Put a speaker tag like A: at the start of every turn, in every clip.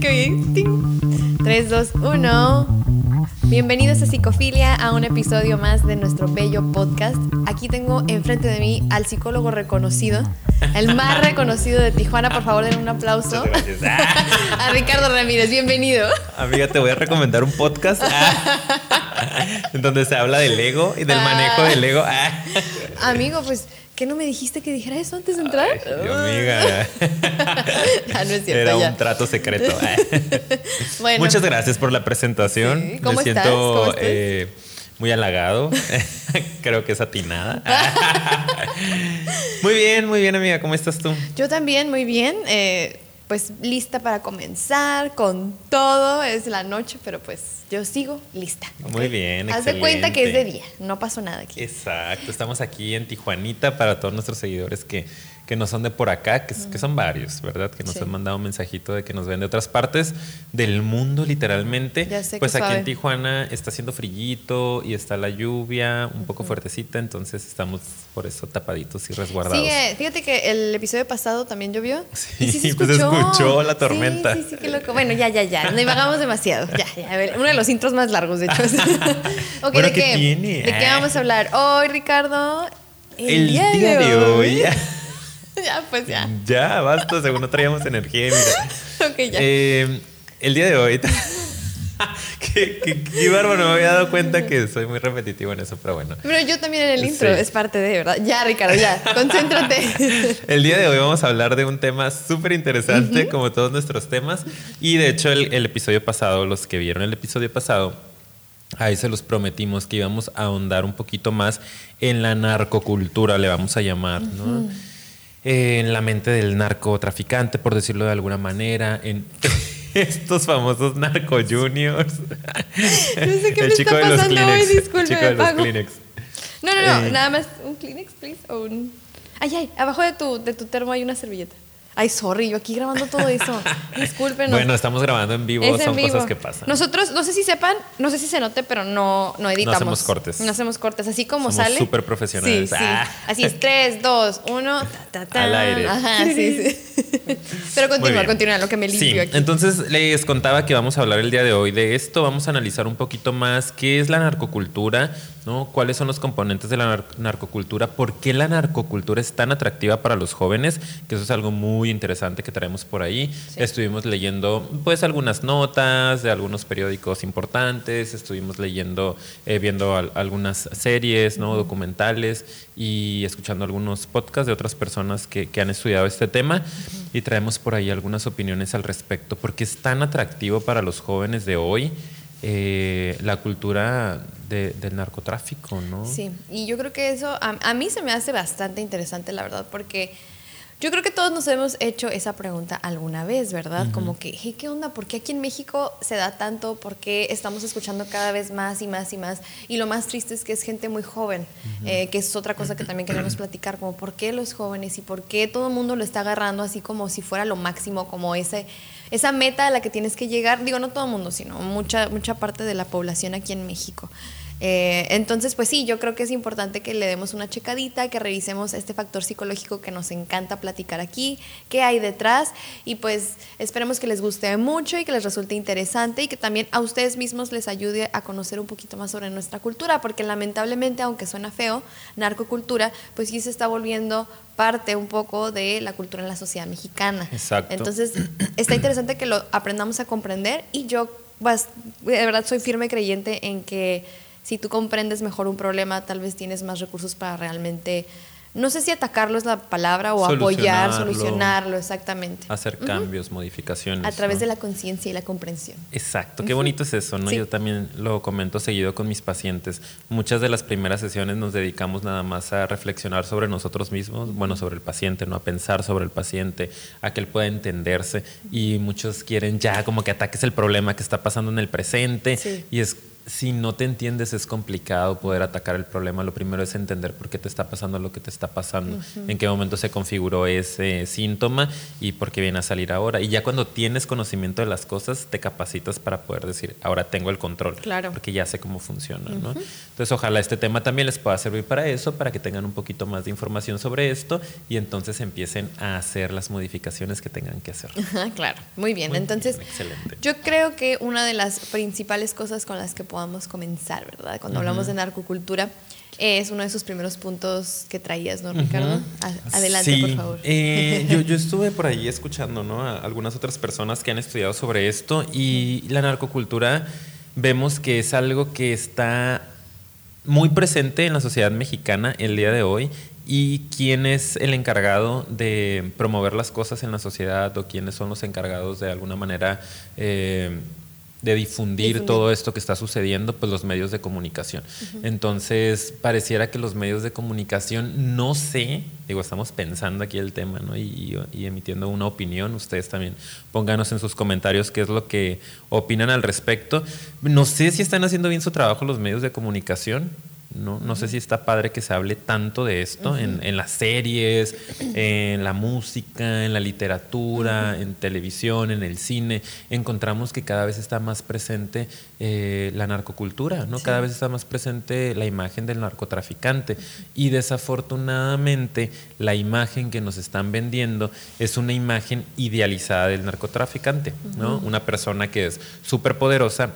A: que 3, 2, 1. Bienvenidos a Psicofilia, a un episodio más de nuestro bello podcast. Aquí tengo enfrente de mí al psicólogo reconocido, el más reconocido de Tijuana. Por favor, den un aplauso.
B: Gracias.
A: A Ricardo Ramírez, bienvenido.
B: Amiga, te voy a recomendar un podcast en donde se habla del ego y del manejo del ego.
A: Amigo, pues, ¿qué no me dijiste que dijera eso antes de entrar?
B: Ay, yo, amiga.
A: Ah, no es cierto,
B: Era
A: ya.
B: un trato secreto.
A: Bueno,
B: Muchas gracias por la presentación.
A: Sí, ¿cómo
B: Me
A: estás?
B: siento
A: ¿Cómo estás?
B: eh, muy halagado. Creo que es atinada. muy bien, muy bien, amiga. ¿Cómo estás tú?
A: Yo también, muy bien. eh, pues lista para comenzar con todo. Es la noche, pero pues yo sigo lista.
B: Muy bien,
A: Haz de cuenta que es de día. No pasó nada aquí.
B: Exacto, estamos aquí en Tijuanita para todos nuestros seguidores que, que no son de por acá, que, que son varios, ¿verdad? Que nos
A: Sí.
B: han mandado un mensajito de que nos ven de otras partes del mundo, literalmente.
A: Ya sé,
B: pues
A: qué
B: aquí
A: suave.
B: en Tijuana está haciendo frillito y está la lluvia un poco fuertecita, entonces estamos por eso tapaditos y resguardados.
A: Sigue, fíjate que el episodio pasado también llovió.
B: Sí,
A: y sí se
B: pues
A: escuchó.
B: escuchó la tormenta.
A: Sí, sí, sí, qué loco. Bueno, ya, ya, ya. No divagamos demasiado. Ya, ya. A ver, uno de los intros más largos, de hecho. ok,
B: Bueno,
A: ¿de
B: ¿qué?
A: ¿De qué
B: Ah.
A: vamos a hablar hoy, Ricardo?
B: El día de hoy.
A: ya, pues ya.
B: Ya, basta, según no traíamos energía. Mira.
A: Ok, ya.
B: Eh, el día de hoy. qué, qué, qué bárbaro, no me había dado cuenta que soy muy repetitivo en eso, pero bueno.
A: Pero yo también en el intro,
B: Sí.
A: es parte de, ¿verdad? Ya, Ricardo, ya. Concéntrate.
B: El día de hoy vamos a hablar de un tema súper interesante, como todos nuestros temas. Y de hecho, el, el episodio pasado, los que vieron el episodio pasado, ahí se los prometimos que íbamos a ahondar un poquito más en la narcocultura, le vamos a llamar, ¿no? Eh, en la mente del narcotraficante, por decirlo de alguna manera, en estos famosos narco juniors.
A: No sé qué me está pasando hoy, disculpe,
B: el chico de los. Kleenex.
A: No, no, no,
B: Eh.
A: nada más un Kleenex, please, o un... Ay, ay, abajo de tu, de tu termo hay una servilleta. Ay, sorry, yo aquí grabando todo eso. Discúlpenos.
B: Bueno, estamos grabando en vivo,
A: Es en
B: son
A: vivo.
B: cosas que pasan.
A: Nosotros, no sé si sepan, no sé si se note, pero no, no editamos.
B: hacemos cortes.
A: No hacemos cortes, así como
B: Somos
A: sale.
B: súper profesionales.
A: Sí, sí.
B: Ah.
A: Así es, 3, 2, 1, ta, ta, ta.
B: Al aire.
A: Ajá, sí, sí. pero continúa, continúa, lo que me limpio
B: Sí,
A: aquí.
B: entonces les contaba que vamos a hablar el día de hoy de esto, vamos a analizar un poquito más qué es la narcocultura, ¿no? cuáles son los componentes de la nar- narcocultura, por qué la narcocultura es tan atractiva para los jóvenes, que eso es algo muy interesante que traemos por ahí.
A: Sí.
B: Estuvimos leyendo pues algunas notas de algunos periódicos importantes, estuvimos leyendo, eh, viendo al- algunas series, ¿no? documentales y escuchando algunos podcasts de otras personas que, que han estudiado este tema y traemos por ahí algunas opiniones al respecto, porque es tan atractivo para los jóvenes de hoy eh, la cultura de- del narcotráfico, ¿no?
A: Sí, y yo creo que eso a, a mí se me hace bastante interesante, la verdad, porque yo creo que todos nos hemos hecho esa pregunta alguna vez, ¿verdad? Como que, hey, ¿qué onda? ¿Por qué aquí en México se da tanto? ¿Por qué estamos escuchando cada vez más y más y más? Y lo más triste es que es gente muy joven, eh, que es otra cosa que también queremos platicar, como por qué los jóvenes y por qué todo el mundo lo está agarrando así como si fuera lo máximo, como ese esa meta a la que tienes que llegar, digo, no todo el mundo, sino mucha, mucha parte de la población aquí en México. Eh, entonces, pues sí, yo creo que es importante que le demos una checadita, que revisemos este factor psicológico que nos encanta platicar aquí, qué hay detrás y pues esperemos que les guste mucho y que les resulte interesante y que también a ustedes mismos les ayude a conocer un poquito más sobre nuestra cultura, porque lamentablemente, aunque suena feo, narcocultura, pues sí se está volviendo parte un poco de la cultura en la sociedad mexicana.
B: Exacto.
A: Entonces, está interesante que lo aprendamos a comprender y yo pues, de verdad soy firme creyente en que si tú comprendes mejor un problema, tal vez tienes más recursos para realmente, no sé si atacarlo es la palabra o apoyar,
B: Solucionarlo.
A: exactamente.
B: Hacer cambios, modificaciones.
A: A través
B: ¿no?
A: de la conciencia y la comprensión.
B: Exacto, qué bonito es eso, ¿no?
A: Sí.
B: Yo también lo comento seguido con mis pacientes. Muchas de las primeras sesiones nos dedicamos nada más a reflexionar sobre nosotros mismos, bueno, sobre el paciente, ¿no? A pensar sobre el paciente, a que él pueda entenderse. Y muchos quieren ya como que ataques el problema que está pasando en el presente.
A: Sí.
B: Y es si no te entiendes es complicado poder atacar el problema. Lo primero es entender por qué te está pasando lo que te está pasando, en qué momento se configuró ese síntoma y por qué viene a salir ahora. Y ya cuando tienes conocimiento de las cosas, te capacitas para poder decir, ahora tengo el control,
A: claro.
B: porque ya sé cómo funciona. ¿no? Entonces, ojalá este tema también les pueda servir para eso, para que tengan un poquito más de información sobre esto y entonces empiecen a hacer las modificaciones que tengan que hacer.
A: claro, muy bien. entonces, excelente. yo creo que una de las principales cosas con las que puedo podamos comenzar, ¿verdad? Cuando hablamos de narcocultura, es uno de esos primeros puntos que traías, ¿no, Ricardo? Adelante, por favor.
B: Eh, yo, yo, estuve por ahí escuchando ¿no? a algunas otras personas que han estudiado sobre esto y la narcocultura vemos que es algo que está muy presente en la sociedad mexicana el día de hoy y quién es el encargado de promover las cosas en la sociedad o quiénes son los encargados de alguna manera eh, de difundir, todo esto que está sucediendo, pues los medios de comunicación. Entonces, pareciera que los medios de comunicación, no sé, digo, estamos pensando aquí el tema, ¿no? Y, emitiendo una opinión, ustedes también pónganos en sus comentarios qué es lo que opinan al respecto. No sé si están haciendo bien su trabajo los medios de comunicación, ¿no? No sé si está padre que se hable tanto de esto en, las series, en la música, en la literatura, en televisión, en el cine. Encontramos que cada vez está más presente eh, la narcocultura, ¿no? Cada vez está más presente la imagen del narcotraficante. Y desafortunadamente la imagen que nos están vendiendo es una imagen idealizada del narcotraficante, ¿no? Una persona que es súper poderosa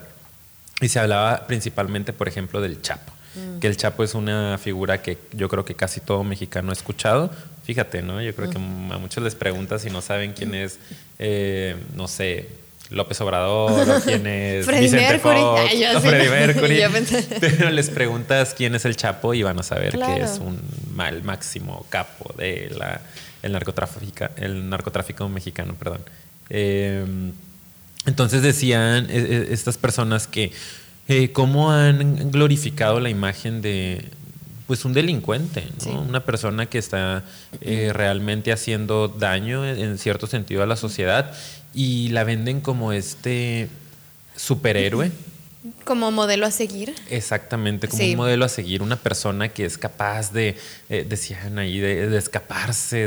B: y se hablaba principalmente, por ejemplo, del Chapo. Mm. que el Chapo es una figura que yo creo que casi todo mexicano ha escuchado. Fíjate, ¿no? Yo creo que mm. a muchos les preguntas si no saben quién es, eh, no sé, López Obrador o quién es Vicente Fox o Freddie Mercury. Pero les preguntas quién es el Chapo y van a saber que es un mal máximo capo de la, el, narcotráfico, el narcotráfico mexicano. Perdón. Em, entonces decían e, e, estas personas que eh, cómo han glorificado la imagen de pues un delincuente, una persona que está eh, realmente haciendo daño en cierto sentido a la sociedad y la venden como este superhéroe
A: como modelo a seguir.
B: Exactamente, como un modelo a seguir, una persona que es capaz de, eh, decían ahí, de, escaparse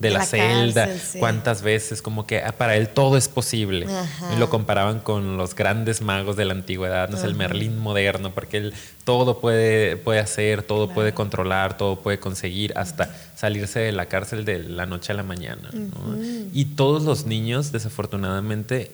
B: de, la, celda, cuántas veces, como que ah, para él todo es posible. Y lo comparaban con los grandes magos de la antigüedad, no es el Merlín moderno, porque él todo puede, puede hacer, todo puede controlar, todo puede conseguir, hasta salirse de la cárcel de la noche a la mañana. Y todos los niños, desafortunadamente,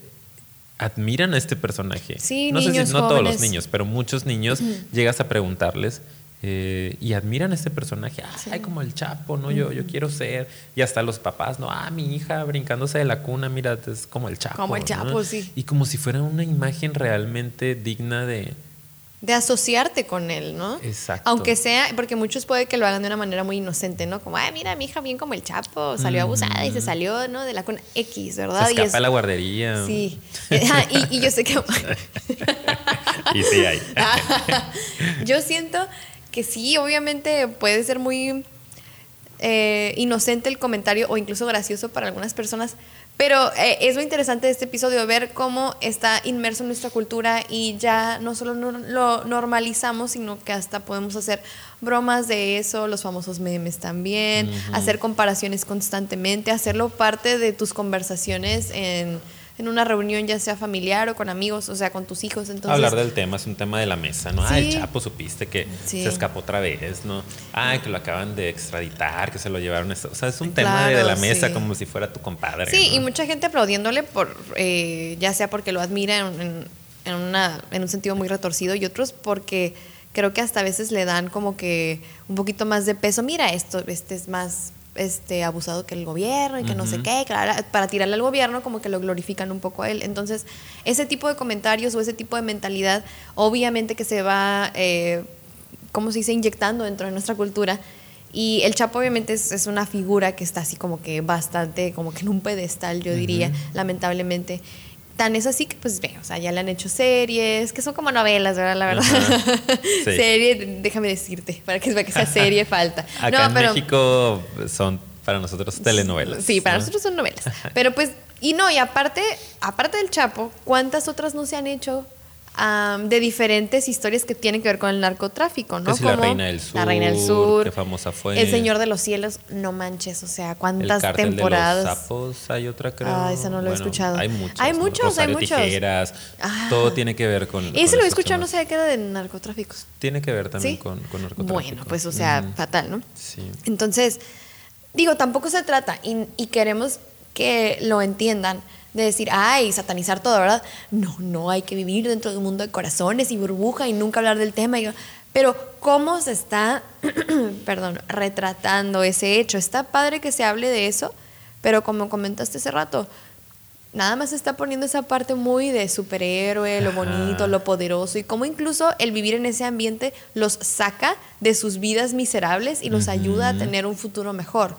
B: admiran a este personaje.
A: Sí,
B: no
A: sé
B: si no todos los niños, pero muchos niños llegas a preguntarles eh, y admiran a este personaje. Ay, como el Chapo, ¿no? Yo, yo quiero ser. Y hasta los papás, ¿no? Ah, mi hija brincándose de la cuna, mira, es como el Chapo.
A: Como el Chapo, sí.
B: Y como si fuera una imagen realmente digna de,
A: de asociarte con él, ¿no?
B: Exacto.
A: Aunque sea, porque muchos puede que lo hagan de una manera muy inocente, ¿no? Como, ay, mira, mi hija bien como el Chapo, salió abusada y se salió, ¿no? De la con X, ¿verdad?
B: Se escapa a la guardería.
A: Sí. y, yo sé que...
B: y sí hay.
A: yo siento que sí, obviamente puede ser muy eh, inocente el comentario o incluso gracioso para algunas personas, pero eh, es muy interesante de este episodio ver cómo está inmerso en nuestra cultura y ya no solo lo normalizamos, sino que hasta podemos hacer bromas de eso, los famosos memes también, hacer comparaciones constantemente, hacerlo parte de tus conversaciones en en una reunión, ya sea familiar o con amigos, o sea, con tus hijos. Entonces,
B: Hablar del tema es un tema de la mesa, ¿no? Ay, Chapo, supiste que se escapó otra vez, ¿no? Ay, que lo acaban de extraditar, que se lo llevaron. O sea, es un tema de la mesa como si fuera tu compadre.
A: Sí, y mucha gente aplaudiéndole, por eh, ya sea porque lo admira en, en, una, en un sentido muy retorcido y otros porque creo que hasta a veces le dan como que un poquito más de peso. Mira, esto, este es más este, abusado que el gobierno y que no sé qué, claro, para tirarle al gobierno como que lo glorifican un poco a él. Entonces, ese tipo de comentarios o ese tipo de mentalidad, obviamente que se va, eh, como se dice, inyectando dentro de nuestra cultura. Y el Chapo obviamente es, una figura que está así como que bastante, como que en un pedestal, yo diría, lamentablemente. Tan es así que, pues, ve, o sea, ya le han hecho series, que son como novelas, ¿verdad? La verdad. serie, déjame decirte, para que, para que sea serie falta.
B: Acá en México son para nosotros telenovelas.
A: Sí, para nosotros son novelas. Pero pues, y no, y aparte, aparte del Chapo, ¿cuántas otras no se han hecho de diferentes historias que tienen que ver con el narcotráfico, ¿no?
B: Como la Reina del Sur. La Reina del Sur. Qué famosa fue.
A: El Señor de los Cielos, no manches, o sea, cuántas el temporadas.
B: De los sapos, hay otra creo.
A: Ah, esa no lo he escuchado.
B: Hay muchos.
A: Hay muchos, hay muchos.
B: Tijeras, ah. todo tiene que ver con.
A: Ese lo he escuchado, no sé qué era de narcotráficos.
B: Tiene que ver también con, con, narcotráfico.
A: Bueno, pues, o sea, fatal, ¿no? Sí. Entonces, digo, tampoco se trata y, y queremos que lo entiendan de decir, ay, satanizar todo, ¿verdad? No, no, hay que vivir dentro de un mundo de corazones y burbuja y nunca hablar del tema. pero ¿cómo se está, perdón, retratando ese hecho? Está padre que se hable de eso, pero como comentaste hace rato, nada más está poniendo esa parte muy de superhéroe, lo bonito, lo poderoso y cómo incluso el vivir en ese ambiente los saca de sus vidas miserables y los ayuda a tener un futuro mejor.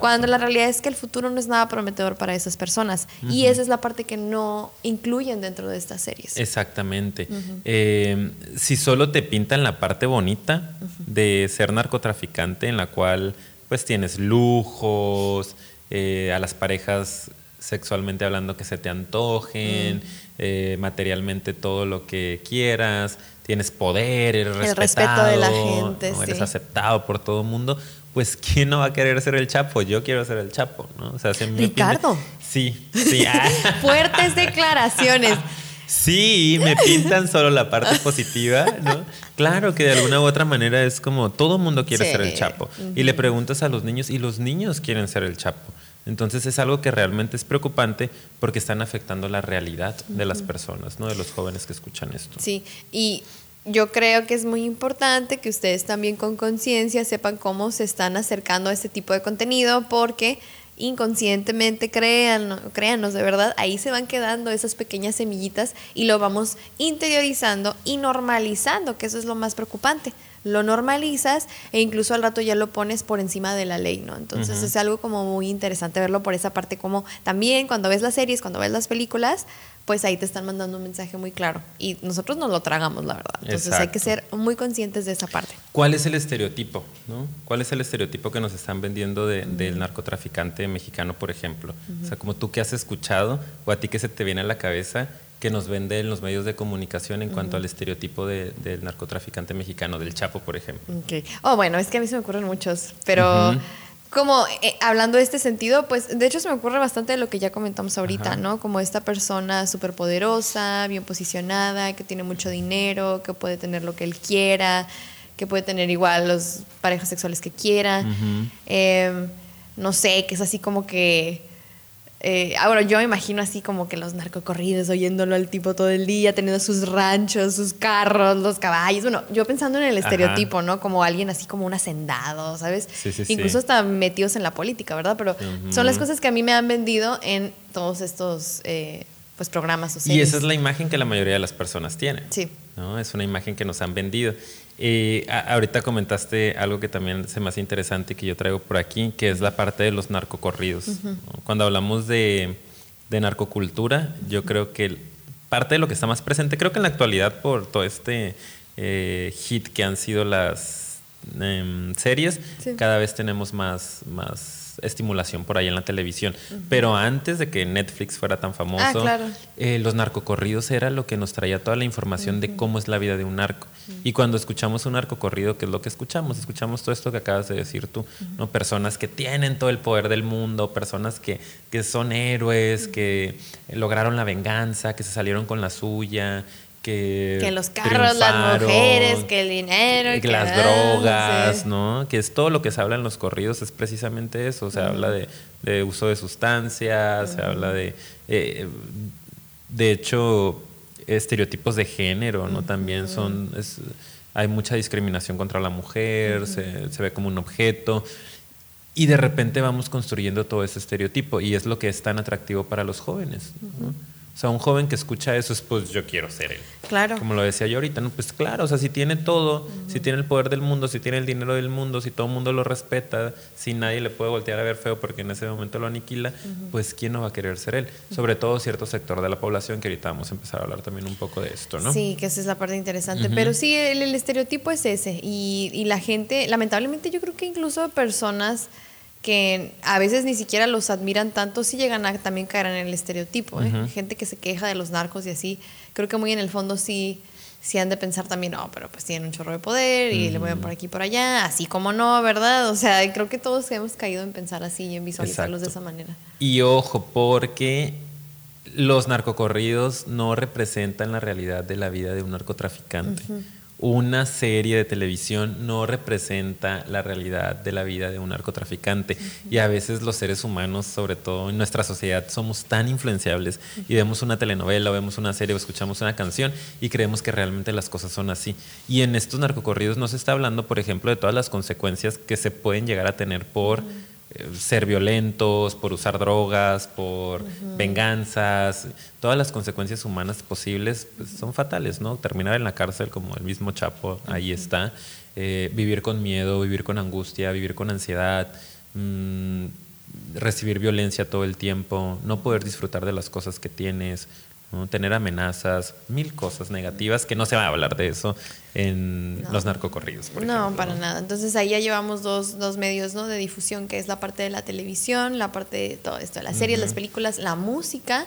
A: Cuando la realidad es que el futuro no es nada prometedor para esas personas y esa es la parte que no incluyen dentro de estas series.
B: Exactamente. Eh, si solo te pintan la parte bonita de ser narcotraficante en la cual pues tienes lujos, eh, a las parejas sexualmente hablando que se te antojen, mm. eh, materialmente todo lo que quieras, tienes poder, eres el respeto de la gente, eres aceptado por todo el mundo, pues ¿quién no va a querer ser el Chapo? Yo quiero ser el Chapo, ¿no? O
A: sea, Ricardo.
B: Sí, sí.
A: Fuertes declaraciones.
B: Sí, me pintan solo la parte positiva, ¿no? Claro que de alguna u otra manera es como todo el mundo quiere ser el Chapo. Y le preguntas a los niños y los niños quieren ser el Chapo. Entonces es algo que realmente es preocupante porque están afectando la realidad de las personas, ¿no? de los jóvenes que escuchan esto.
A: Sí, y yo creo que es muy importante que ustedes también con conciencia sepan cómo se están acercando a este tipo de contenido porque inconscientemente, créan, créanos de verdad, ahí se van quedando esas pequeñas semillitas y lo vamos interiorizando y normalizando, que eso es lo más preocupante lo normalizas e incluso al rato ya lo pones por encima de la ley, ¿no? Entonces es algo como muy interesante verlo por esa parte, como también cuando ves las series, cuando ves las películas, pues ahí te están mandando un mensaje muy claro y nosotros nos lo tragamos, la verdad. Entonces hay que ser muy conscientes de esa parte.
B: ¿Cuál es el estereotipo? ¿no? ¿Cuál es el estereotipo que nos están vendiendo del narcotraficante mexicano, por ejemplo? O sea, como tú que has escuchado o a ti que se te viene a la cabeza que nos venden los medios de comunicación en cuanto al estereotipo del narcotraficante mexicano, del Chapo, por ejemplo.
A: Okay. Oh, bueno, es que a mí se me ocurren muchos, pero como eh, hablando de este sentido, pues de hecho se me ocurre bastante de lo que ya comentamos ahorita, ¿no? Como esta persona súper poderosa, bien posicionada, que tiene mucho dinero, que puede tener lo que él quiera, que puede tener igual los parejas sexuales que quiera. Em, no sé, que es así como que eh, ahora yo me imagino así como que los narcocorridos oyéndolo al tipo todo el día, teniendo sus ranchos, sus carros, los caballos. Bueno, yo pensando en el estereotipo, ¿no? Como alguien así como un hacendado, ¿sabes? Sí, sí, Incluso hasta metidos en la política, ¿verdad? Pero son las cosas que a mí me han vendido en todos estos eh, pues programas
B: sociales. Y esa es la imagen que la mayoría de las personas tienen.
A: Sí.
B: ¿no? Es una imagen que nos han vendido. Y ahorita comentaste algo que también se me hace interesante y que yo traigo por aquí, que es la parte de los narcocorridos. Cuando hablamos de, narcocultura, yo creo que parte de lo que está más presente, creo que en la actualidad por todo este eh, hit que han sido las em, series, cada vez tenemos más, más estimulación por ahí en la televisión. Pero antes de que Netflix fuera tan famoso, ah, eh, los narcocorridos era lo que nos traía toda la información de cómo es la vida de un narco. Y cuando escuchamos un narcocorrido, ¿qué es lo que escuchamos? Escuchamos todo esto que acabas de decir tú, ¿no? Personas que tienen todo el poder del mundo, personas que, que son héroes, que lograron la venganza, que se salieron con la suya, que,
A: los carros, las mujeres, que el dinero,
B: que, las drogas, ¿no? Que es todo lo que se habla en los corridos es precisamente eso. Se habla de, uso de sustancias, se habla de, eh, de hecho, estereotipos de género, ¿no? También son, hay mucha discriminación contra la mujer, se, ve como un objeto. Y de repente vamos construyendo todo ese estereotipo y es lo que es tan atractivo para los jóvenes. ¿no? O sea, un joven que escucha eso es, pues yo quiero ser él.
A: Claro.
B: Como lo decía yo ahorita, ¿no? Pues claro, o sea, si tiene todo, si tiene el poder del mundo, si tiene el dinero del mundo, si todo el mundo lo respeta, si nadie le puede voltear a ver feo porque en ese momento lo aniquila, pues ¿quién no va a querer ser él? Sobre todo cierto sector de la población, que ahorita vamos a empezar a hablar también un poco de esto, ¿no?
A: Sí, que esa es la parte interesante. Pero sí, el, estereotipo es ese. Y, y la gente, lamentablemente yo creo que incluso personas que a veces ni siquiera los admiran tanto, sí llegan a también caer en el estereotipo. ¿eh? Gente que se queja de los narcos y así, creo que muy en el fondo sí, sí han de pensar también, no, pero pues tienen un chorro de poder y le mueven por aquí y por allá, así como no, ¿verdad? O sea, creo que todos hemos caído en pensar así y en visualizarlos de esa manera.
B: Y ojo, porque los narcocorridos no representan la realidad de la vida de un narcotraficante una serie de televisión no representa la realidad de la vida de un narcotraficante. Y a veces los seres humanos, sobre todo en nuestra sociedad, somos tan influenciables y vemos una telenovela o vemos una serie o escuchamos una canción y creemos que realmente las cosas son así. Y en estos narcocorridos no se está hablando, por ejemplo, de todas las consecuencias que se pueden llegar a tener por... ser violentos, por usar drogas, por venganzas, todas las consecuencias humanas posibles pues, son fatales, ¿no? Terminar en la cárcel como el mismo Chapo, ahí está, eh, vivir con miedo, vivir con angustia, vivir con ansiedad, mm, recibir violencia todo el tiempo, no poder disfrutar de las cosas que tienes, tener amenazas, mil cosas negativas, que no se va a hablar de eso en los narcocorridos.
A: Por no, para nada. Entonces ahí ya llevamos dos, dos, medios ¿no? de difusión, que es la parte de la televisión, la parte de todo esto, las series, las películas, la música,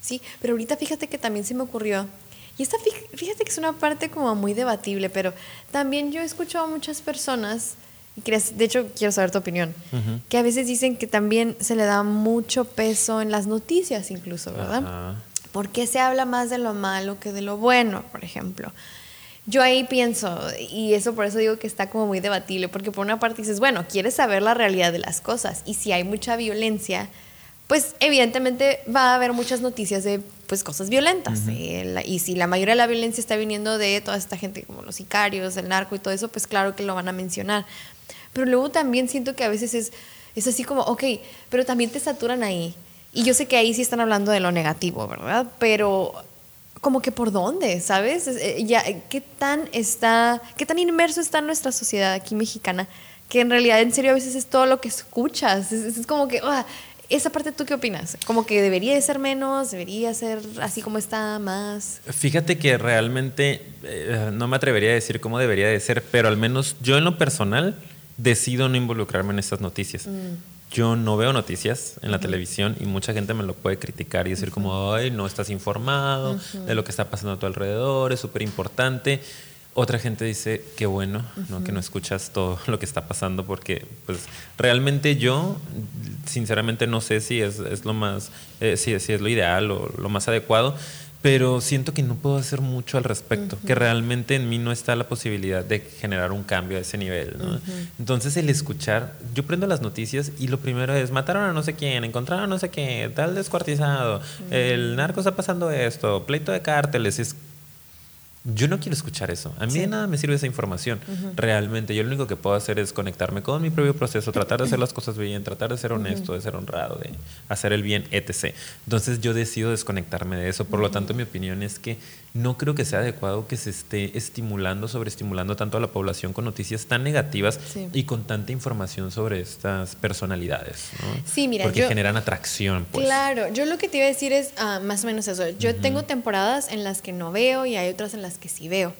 A: ¿sí? Pero ahorita fíjate que también se me ocurrió, y esta fíjate que es una parte como muy debatible, pero también yo he escuchado a muchas personas, y de hecho quiero saber tu opinión, que a veces dicen que también se le da mucho peso en las noticias incluso, ¿verdad? ¿Por qué se habla más de lo malo que de lo bueno, por ejemplo? Yo ahí pienso, y eso por eso digo que está como muy debatible, porque por una parte dices, bueno, quieres saber la realidad de las cosas, y si hay mucha violencia, pues evidentemente va a haber muchas noticias de pues cosas violentas. Eh, y si la mayoría de la violencia está viniendo de toda esta gente como los sicarios, el narco y todo eso, pues claro que lo van a mencionar. Pero luego también siento que a veces es, es así como, ok, pero también te saturan ahí. Y yo sé que ahí sí están hablando de lo negativo, ¿verdad? Pero como que por dónde, ¿sabes? Eh, ya, ¿qué tan está, qué tan inmerso está nuestra sociedad aquí mexicana? Que en realidad, en serio, a veces es todo lo que escuchas. Es, como que, ah, esa parte, ¿tú qué opinas? Como que debería de ser menos, debería ser así como está, más.
B: Fíjate que realmente eh, no me atrevería a decir cómo debería de ser, pero al menos yo en lo personal decido no involucrarme en estas noticias. Mm yo no veo noticias en la televisión y mucha gente me lo puede criticar y decir como, ay, no estás informado de lo que está pasando a tu alrededor, es súper importante. Otra gente dice, qué bueno, ¿no? que no escuchas todo lo que está pasando porque pues realmente yo sinceramente no sé si es, es lo más, eh, si, si, es lo ideal o lo más adecuado, pero siento que no puedo hacer mucho al respecto, que realmente en mí no está la posibilidad de generar un cambio a ese nivel. Entonces el escuchar, yo prendo las noticias y lo primero es, mataron a no sé quién, encontraron a no sé qué, tal descuartizado, el narco está pasando esto, pleito de cárteles, es yo no quiero escuchar eso. A mí de nada me sirve esa información. Realmente, yo lo único que puedo hacer es conectarme con mi propio proceso, tratar de hacer las cosas bien, tratar de ser honesto, de ser honrado, de hacer el bien, etc. Entonces yo decido desconectarme de eso. Por lo tanto, mi opinión es que no creo que sea adecuado que se esté estimulando, sobreestimulando tanto a la población con noticias tan negativas y con tanta información sobre estas personalidades.
A: Sí, mira,
B: porque generan atracción. Pues.
A: Claro, yo lo que te iba a decir es ah, más o menos eso. Yo tengo temporadas en las que no veo y hay otras en las que sí veo.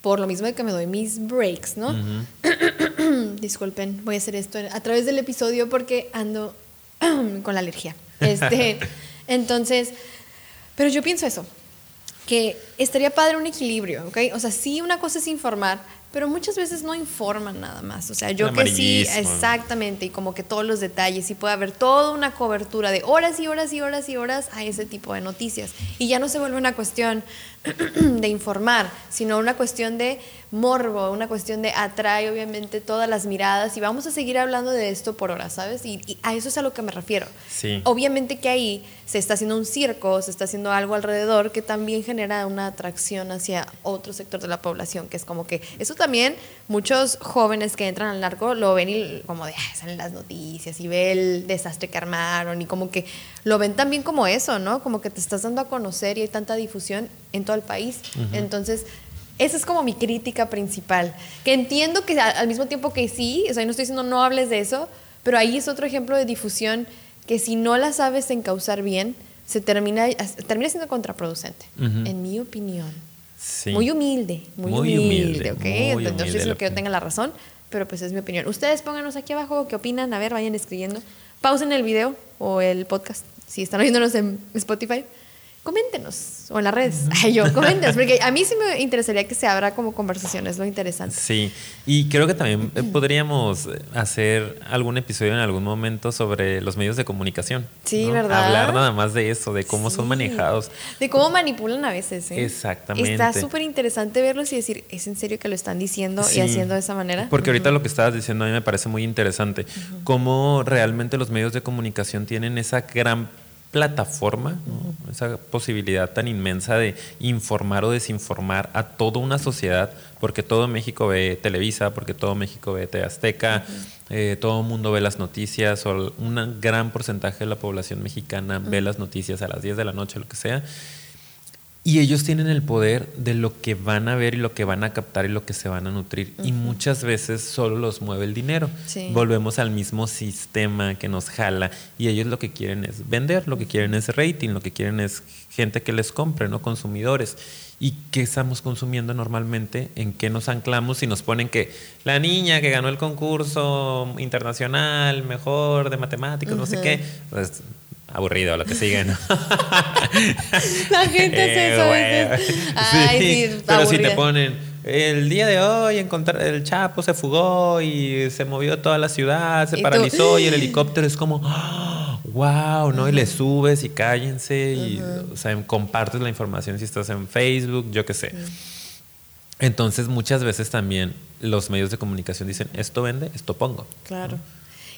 A: Por lo mismo de que me doy mis breaks, ¿no? Disculpen, voy a hacer esto a través del episodio porque ando con la alergia. Este, entonces, pero yo pienso eso que estaría padre un equilibrio, ¿ok? O sea, sí, una cosa es informar, pero muchas veces no informan nada más. O sea, yo que sí, exactamente, y como que todos los detalles, y puede haber toda una cobertura de horas y horas y horas y horas a ese tipo de noticias. Y ya no se vuelve una cuestión de informar, sino una cuestión de morbo, una cuestión de atrae obviamente todas las miradas y vamos a seguir hablando de esto por horas, ¿sabes? Y, a eso es a lo que me refiero.
B: Sí.
A: Obviamente que ahí se está haciendo un circo, se está haciendo algo alrededor que también genera una atracción hacia otro sector de la población, que es como que eso también muchos jóvenes que entran al narco lo ven y como de, salen las noticias y ve el desastre que armaron y como que lo ven también como eso, ¿no? Como que te estás dando a conocer y hay tanta difusión en todo el país. Entonces, esa es como mi crítica principal. Que entiendo que al mismo tiempo que sí, o sea, no estoy diciendo no hables de eso, pero ahí es otro ejemplo de difusión que si no la sabes encauzar bien, se termina, termina siendo contraproducente, en mi opinión.
B: Sí.
A: Muy humilde, muy, humilde, ¿ok? Entonces, no sé si que yo tenga la razón, pero pues es mi opinión. Ustedes pónganos aquí abajo qué opinan, a ver, vayan escribiendo. Pausen el video o el podcast si están oyéndonos en Spotify coméntenos o en las redes. Ay, yo, coméntenos, porque a mí sí me interesaría que se abra como conversaciones, lo interesante.
B: Sí, y creo que también eh, podríamos hacer algún episodio en algún momento sobre los medios de comunicación.
A: Sí, ¿verdad?
B: Hablar nada más de eso, de cómo son manejados.
A: De cómo manipulan a veces. ¿eh?
B: Exactamente.
A: Está súper interesante verlos y decir, ¿es en serio que lo están diciendo y haciendo de esa manera?
B: Porque ahorita lo que estabas diciendo a mí me parece muy interesante. Cómo realmente los medios de comunicación tienen esa gran plataforma, esa posibilidad tan inmensa de informar o desinformar a toda una sociedad, porque todo México ve Televisa, porque todo México ve TV Azteca, eh, todo el mundo ve las noticias, o un gran porcentaje de la población mexicana ve las noticias a las 10 de la noche, lo que sea. Y ellos tienen el poder de lo que van a ver y lo que van a captar y lo que se van a nutrir. Y muchas veces solo los mueve el dinero. Volvemos al mismo sistema que nos jala. Y ellos lo que quieren es vender, lo que quieren es rating, lo que quieren es gente que les compre, ¿no? Consumidores. ¿Y qué estamos consumiendo normalmente? ¿En qué nos anclamos? Si nos ponen que la niña que ganó el concurso internacional mejor de matemáticas, no sé qué, pues aburrido lo que sigue, ¿no?
A: La gente hace eso
B: eh, Ay, sí, pero si te ponen el día de hoy encontrar el Chapo se fugó y se movió toda la ciudad, se paralizó y el helicóptero es como wow, ¿no? Y le subes y cállense y o sea, compartes la información si estás en Facebook, yo qué sé. Entonces, muchas veces también los medios de comunicación dicen, esto vende, esto pongo.
A: Claro.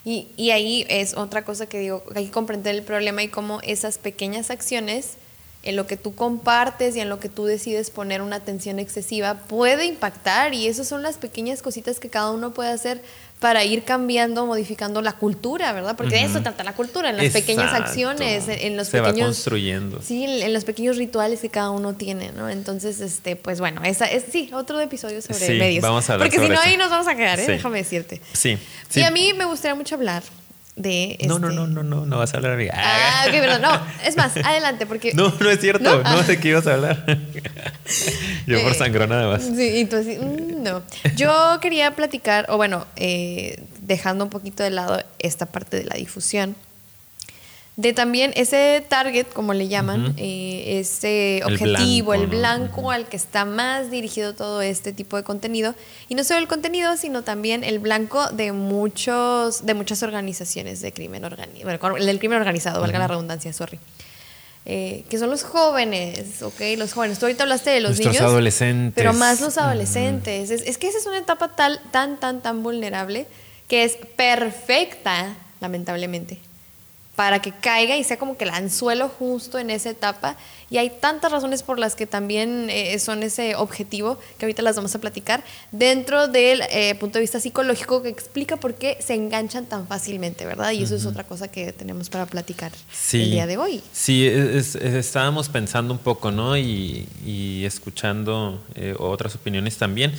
A: Y, y, ahí es otra cosa que digo, hay que comprender el problema y cómo esas pequeñas acciones en lo que tú compartes y en lo que tú decides poner una atención excesiva puede impactar. Y esas son las pequeñas cositas que cada uno puede hacer para ir cambiando, modificando la cultura, ¿verdad? Porque de eso trata la cultura, en las pequeñas acciones, en, los
B: Se
A: pequeños...
B: Va construyendo.
A: Sí, en los pequeños rituales que cada uno tiene, ¿no? Entonces, este, pues bueno, esa es, sí, otro episodio sobre
B: sí,
A: medios.
B: vamos a hablar
A: Porque si no, ahí nos vamos a quedar, ¿eh? Déjame decirte.
B: Sí,
A: sí. Y a mí me gustaría mucho hablar de
B: no,
A: este...
B: no, no, no, no, no vas a hablar.
A: Ah, ok, perdón. No, es más, adelante, porque.
B: No, no es cierto. No, no sé qué ibas a hablar. Yo por
A: Eh,
B: sangrón nada más.
A: Sí, entonces, mm, no. Yo quería platicar, o bueno, eh, dejando un poquito de lado esta parte de la difusión, de también ese target, como le llaman, eh, ese objetivo, el
B: blanco,
A: blanco,
B: ¿no?
A: al que está más dirigido todo este tipo de contenido. Y no solo el contenido, sino también el blanco de muchos, de muchas organizaciones de crimen organizado, bueno, del crimen organizado, valga la redundancia, sorry. Eh, que son los jóvenes, ¿ok? Los jóvenes. Tú ahorita hablaste de los
B: Nuestros
A: niños.
B: adolescentes.
A: Pero más los adolescentes. es, es que esa es una etapa tal, tan, tan, tan vulnerable que es perfecta, lamentablemente, para que caiga y sea como que el anzuelo justo en esa etapa. Y hay tantas razones por las que también eh, son ese objetivo, que ahorita las vamos a platicar, dentro del eh, punto de vista psicológico que explica por qué se enganchan tan fácilmente, ¿verdad? Y eso es otra cosa que tenemos para platicar
B: Sí.
A: el día de hoy.
B: Sí, es- es- estábamos pensando un poco, ¿no? Y, y escuchando eh, otras opiniones también.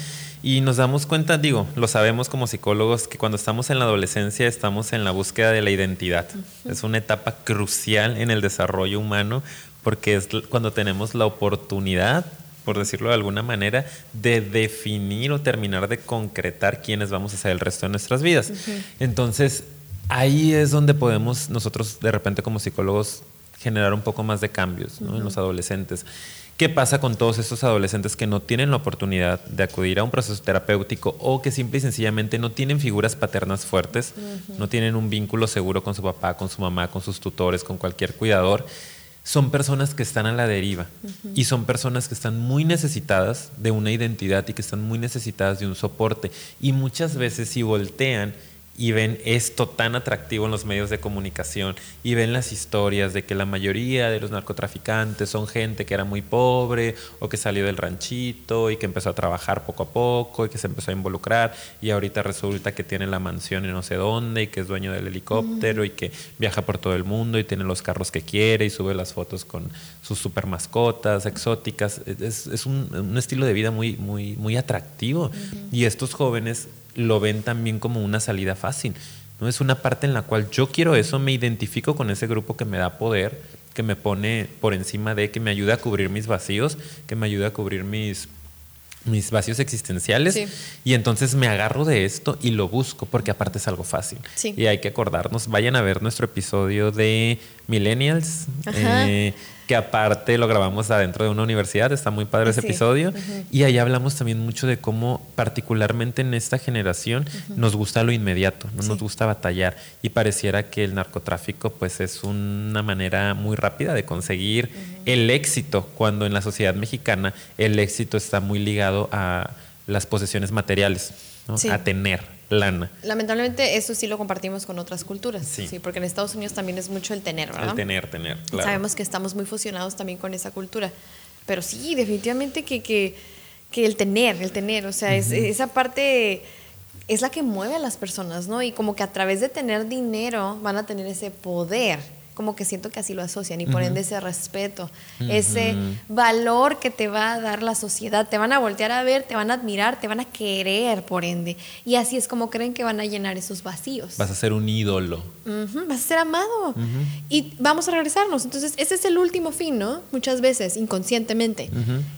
B: Y nos damos cuenta, digo, lo sabemos como psicólogos, que cuando estamos en la adolescencia estamos en la búsqueda de la identidad. Es una etapa crucial en el desarrollo humano porque es cuando tenemos la oportunidad, por decirlo de alguna manera, de definir o terminar de concretar quiénes vamos a ser el resto de nuestras vidas. Entonces, ahí es donde podemos nosotros de repente como psicólogos generar un poco más de cambios ¿no? en los adolescentes. ¿Qué pasa con todos estos adolescentes que no tienen la oportunidad de acudir a un proceso terapéutico o que simple y sencillamente no tienen figuras paternas fuertes, no tienen un vínculo seguro con su papá, con su mamá, con sus tutores, con cualquier cuidador? Son personas que están a la deriva y son personas que están muy necesitadas de una identidad y que están muy necesitadas de un soporte. Y muchas veces si voltean y ven esto tan atractivo en los medios de comunicación y ven las historias de que la mayoría de los narcotraficantes son gente que era muy pobre o que salió del ranchito y que empezó a trabajar poco a poco y que se empezó a involucrar y ahorita resulta que tiene la mansión en no sé dónde y que es dueño del helicóptero y que viaja por todo el mundo y tiene los carros que quiere y sube las fotos con sus super mascotas exóticas. Es, es un, un estilo de vida muy, muy, muy atractivo y estos jóvenes lo ven también como una salida fácil. ¿no? Es una parte en la cual yo quiero eso, me identifico con ese grupo que me da poder, que me pone por encima de, que me ayuda a cubrir mis vacíos, que me ayuda a cubrir mis mis vacíos existenciales
A: Sí.
B: y entonces me agarro de esto y lo busco porque aparte es algo fácil.
A: Sí.
B: Y hay que acordarnos, vayan a ver nuestro episodio de Millennials, eh, que aparte lo grabamos adentro de una universidad, está muy padre ese
A: Sí.
B: episodio. Y ahí hablamos también mucho de cómo particularmente en esta generación nos gusta lo inmediato, no nos gusta batallar y pareciera que el narcotráfico pues es una manera muy rápida de conseguir el éxito, cuando en la sociedad mexicana el éxito está muy ligado a las posesiones materiales, ¿no?
A: Sí.
B: a tener lana.
A: Lamentablemente eso sí lo compartimos con otras culturas.
B: Sí.
A: Sí. porque en Estados Unidos también es mucho el tener, ¿verdad?
B: El tener, tener, claro.
A: Sabemos que estamos muy fusionados también con esa cultura. Pero sí, definitivamente que, que, que el tener, el tener, o sea, es, esa parte es la que mueve a las personas, ¿no? Y como que a través de tener dinero van a tener ese poder. Como que siento que así lo asocian y por ende ese respeto, ese valor que te va a dar la sociedad. Te van a voltear a ver, te van a admirar, te van a querer, por ende. Y así es como creen que van a llenar esos vacíos.
B: Vas a ser un ídolo.
A: Vas a ser amado. Y vamos a regresarnos. Entonces, ese es el último fin, ¿no? Muchas veces, inconscientemente.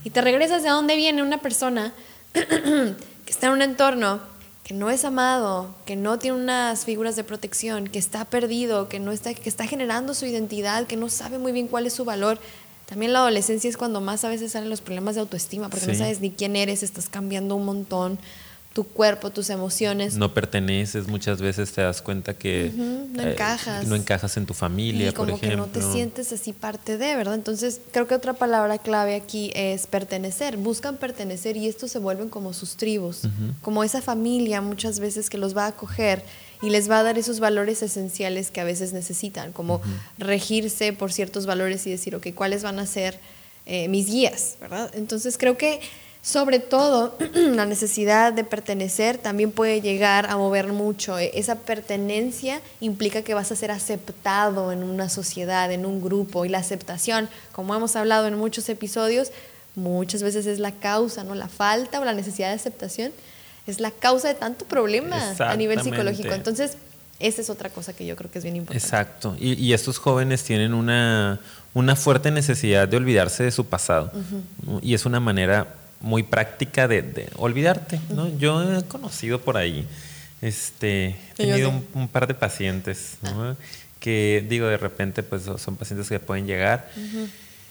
A: Y te regresas de dónde viene una persona que está en un entorno que no es amado, que no tiene unas figuras de protección, que está perdido, que no está, que está generando su identidad, que no sabe muy bien cuál es su valor. También la adolescencia es cuando más a veces salen los problemas de autoestima, porque no sabes ni quién eres, estás cambiando un montón tu cuerpo, tus emociones.
B: No perteneces, muchas veces te das cuenta que
A: no
B: eh,
A: encajas.
B: no encajas en tu familia,
A: y
B: por
A: como que
B: ejemplo.
A: no te sientes así parte de, ¿verdad? Entonces, creo que otra palabra clave aquí es pertenecer. Buscan pertenecer y estos se vuelven como sus tribus, como esa familia muchas veces que los va a acoger y les va a dar esos valores esenciales que a veces necesitan, como regirse por ciertos valores y decir, ok, ¿cuáles van a ser eh, mis guías, ¿verdad? Entonces, creo que sobre todo, la necesidad de pertenecer también puede llegar a mover mucho. E- Esa pertenencia implica que vas a ser aceptado en una sociedad, en un grupo. Y la aceptación, como hemos hablado en muchos episodios, muchas veces es la causa, ¿no? La falta o la necesidad de aceptación es la causa de tanto problema a nivel psicológico. Entonces, esa es otra cosa que yo creo que es bien importante.
B: Exacto. Y, y estos jóvenes tienen una, una fuerte necesidad de olvidarse de su pasado. Y es una manera muy práctica de, de olvidarte. ¿no? Yo he conocido por ahí, este, he tenido un, un par de pacientes ¿no? que, digo, de repente, pues son pacientes que pueden llegar.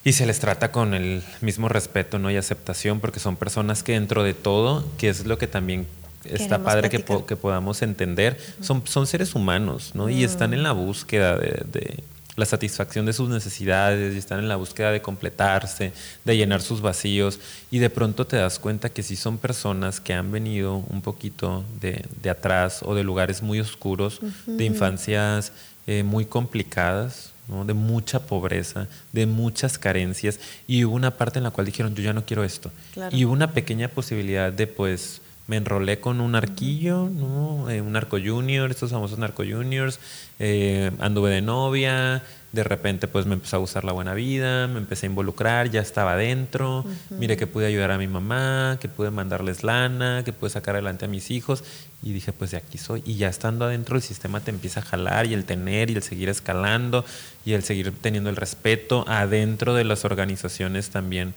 B: Y se les trata con el mismo respeto ¿no? y aceptación, porque son personas que dentro de todo, que es lo que también está padre que, po- que podamos entender, son, son seres humanos, ¿no? Y están en la búsqueda de, de la satisfacción de sus necesidades, y están en la búsqueda de completarse, de llenar sus vacíos, y de pronto te das cuenta que sí son personas que han venido un poquito de, de atrás o de lugares muy oscuros, de infancias eh, muy complicadas, ¿no? de mucha pobreza, de muchas carencias, y hubo una parte en la cual dijeron, yo ya no quiero esto.
A: Claro.
B: Y hubo una pequeña posibilidad de, pues, me enrolé con un arquillo, ¿no? Eh, un narco junior, estos famosos narco juniors, eh, anduve de novia, de repente pues me empezó a gustar la buena vida, me empecé a involucrar, ya estaba adentro, mire que pude ayudar a mi mamá, que pude mandarles lana, que pude sacar adelante a mis hijos. Y dije pues de aquí soy. Y ya estando adentro el sistema te empieza a jalar y el tener y el seguir escalando y el seguir teniendo el respeto adentro de las organizaciones también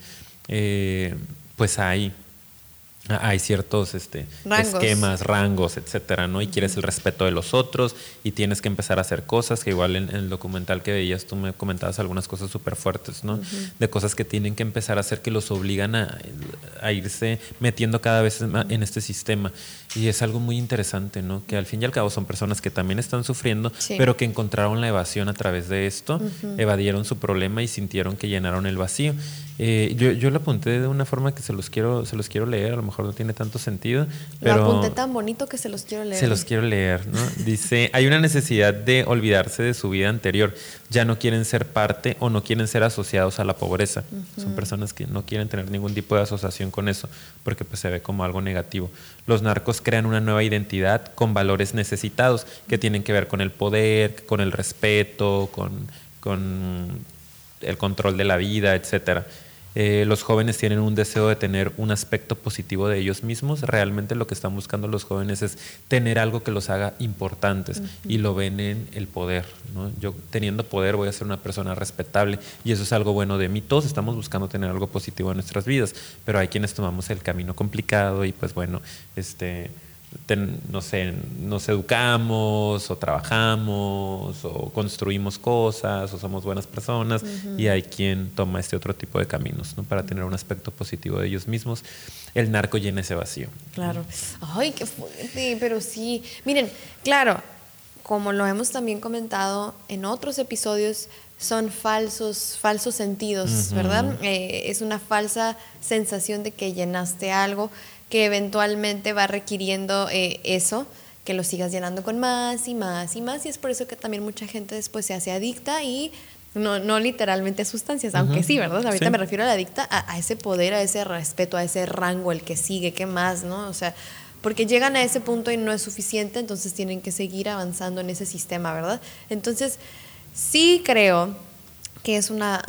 B: eh, pues hay hay ciertos este,
A: Rangos.
B: esquemas, rangos, etcétera, ¿no? Y quieres el respeto de los otros y tienes que empezar a hacer cosas que igual en, en el documental que veías tú me comentabas algunas cosas súper fuertes, ¿no? De cosas que tienen que empezar a hacer que los obligan a, a irse metiendo cada vez más en este sistema. Y es algo muy interesante, ¿no? Que al fin y al cabo son personas que también están sufriendo,
A: Sí.
B: pero que encontraron la evasión a través de esto, evadieron su problema y sintieron que llenaron el vacío. Eh, yo, yo lo apunté de una forma que se los quiero, se los quiero leer, a lo mejor no tiene tanto sentido, pero
A: Lo apunté tan bonito que se los quiero leer.
B: se los quiero leer, ¿no? Dice, hay una necesidad de olvidarse de su vida anterior. Ya no quieren ser parte o no quieren ser asociados a la pobreza. Son personas que no quieren tener ningún tipo de asociación con eso, porque pues se ve como algo negativo. Los narcos crean una nueva identidad con valores necesitados que tienen que ver con el poder, con el respeto, con, con el control de la vida, etcétera. Eh, los jóvenes tienen un deseo de tener un aspecto positivo de ellos mismos. Realmente lo que están buscando los jóvenes es tener algo que los haga importantes y lo ven en el poder. Yo teniendo poder voy a ser una persona respetable y eso es algo bueno de mí. Todos estamos buscando tener algo positivo en nuestras vidas, pero hay quienes tomamos el camino complicado y pues bueno, este no sé, nos educamos o trabajamos o construimos cosas o somos buenas personas y hay quien toma este otro tipo de caminos ¿no? para tener un aspecto positivo de ellos mismos. El narco llena ese vacío.
A: Claro. Ay, qué fuerte, pero sí. Miren, claro, como lo hemos también comentado en otros episodios, son falsos, falsos sentidos, ¿verdad? Eh, es una falsa sensación de que llenaste algo que eventualmente va requiriendo eh, eso, que lo sigas llenando con más y más y más. Y es por eso que también mucha gente después se hace adicta y no, no literalmente a sustancias, aunque sí, ¿verdad? Ahorita me refiero a la adicta, a, ese poder, a ese respeto, a ese rango, el que sigue, ¿qué más, no? O sea, porque llegan a ese punto y no es suficiente, entonces tienen que seguir avanzando en ese sistema, ¿verdad? Entonces, sí creo que es una,